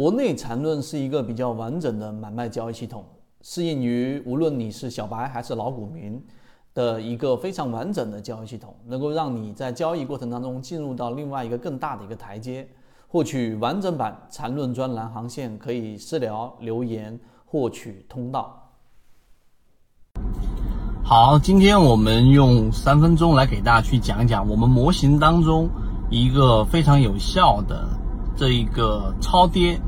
国内缠论是一个比较完整的买卖交易系统，适应于无论你是小白还是老股民的一个非常完整的交易系统，能够让你在交易过程当中进入到另外一个更大的一个台阶。获取完整版缠论专栏航线，可以私聊留言获取通道。好，今天我们用三分钟来给大家去讲一讲我们模型当中一个非常有效的这一个超跌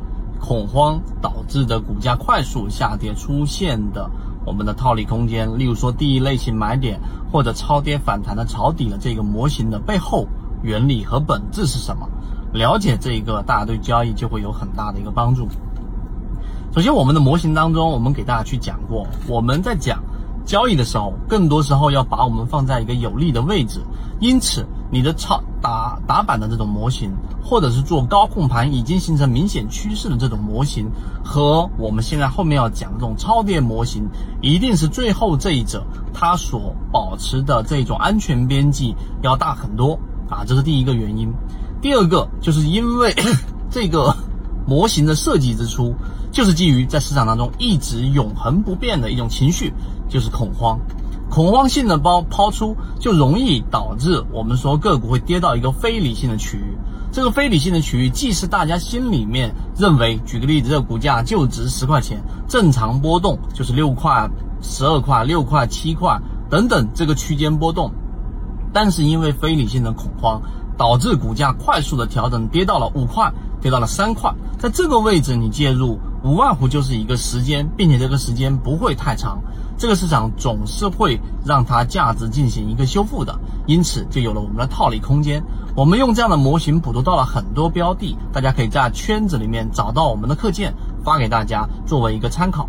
恐慌导致的股价快速下跌出现的我们的套利空间，例如说第一类型买点或者超跌反弹的抄底的这个模型的背后原理和本质是什么？了解这一个，大家对交易就会有很大的一个帮助。首先，我们的模型当中，我们给大家去讲过，我们在讲。交易的时候，更多时候要把我们放在一个有利的位置，因此你的操打板的这种模型，或者是做高控盘已经形成明显趋势的这种模型，和我们现在后面要讲的这种超跌模型，一定是最后这一者它所保持的这种安全边际要大很多啊，这是第一个原因。第二个就是因为这个模型的设计之初，就是基于在市场当中一直永恒不变的一种情绪。就是恐慌，恐慌性的包抛出，就容易导致我们说个股会跌到一个非理性的区域。这个非理性的区域，既是大家心里面认为，举个例子，这个股价就值十块钱，正常波动就是六块、十二块、六块、七块等等这个区间波动，但是因为非理性的恐慌，导致股价快速的调整，跌到了五块，跌到了三块，在这个位置你介入，无外乎就是一个时间，并且这个时间不会太长。这个市场总是会让它价值进行一个修复的，因此就有了我们的套利空间。我们用这样的模型捕捉到了很多标的，大家可以在圈子里面找到我们的课件，发给大家作为一个参考。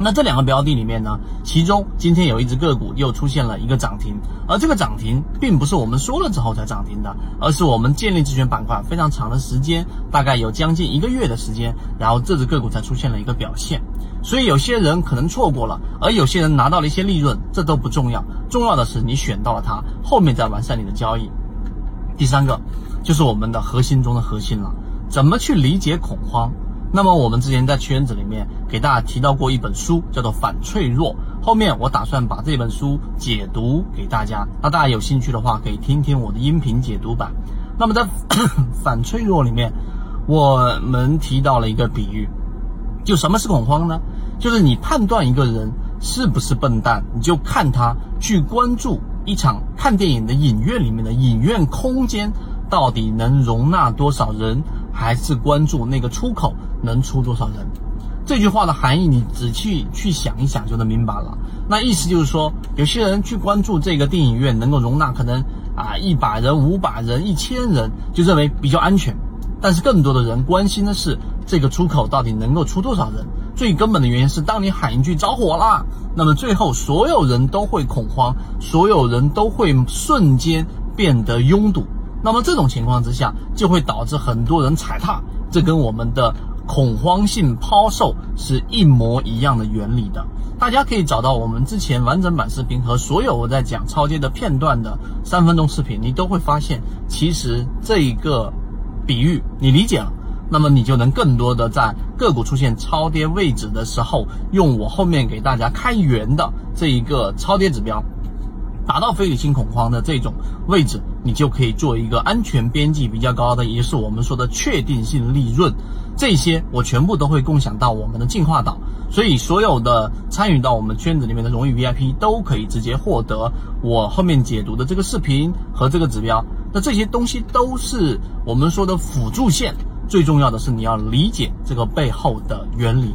那这两个标的里面呢，其中今天有一只个股又出现了一个涨停，而这个涨停并不是我们说了之后才涨停的，而是我们建立自选板块非常长的时间，大概有将近一个月的时间，然后这只个股才出现了一个表现。所以有些人可能错过了，而有些人拿到了一些利润，这都不重要，重要的是你选到了它，后面再完善你的交易。第三个就是我们的核心中的核心了，怎么去理解恐慌？那么我们之前在圈子里面给大家提到过一本书，叫做《反脆弱》。后面我打算把这本书解读给大家，那大家有兴趣的话可以听听我的音频解读版。那么在 《反脆弱》里面，我们提到了一个比喻，就什么是恐慌呢？就是你判断一个人是不是笨蛋，你就看他去关注一场看电影的影院里面的影院空间到底能容纳多少人，还是关注那个出口。能出多少人？这句话的含义，你仔细去想一想就能明白了。那意思就是说，有些人去关注这个电影院能够容纳可能啊一百人、五百人、一千人，就认为比较安全。但是更多的人关心的是这个出口到底能够出多少人。最根本的原因是，当你喊一句着火啦，那么最后所有人都会恐慌，所有人都会瞬间变得拥堵。那么这种情况之下，就会导致很多人踩踏。这跟我们的。恐慌性抛售是一模一样的原理的，大家可以找到我们之前完整版视频和所有我在讲超跌的片段的三分钟视频，你都会发现，其实这一个比喻你理解了，那么你就能更多的在个股出现超跌位置的时候，用我后面给大家开源的这一个超跌指标。达到非理性恐慌的这种位置，你就可以做一个安全边际比较高的，也就是我们说的确定性利润。这些我全部都会共享到我们的进化岛，所以所有的参与到我们圈子里面的荣誉 VIP 都可以直接获得我后面解读的这个视频和这个指标。那这些东西都是我们说的辅助线，最重要的是你要理解这个背后的原理。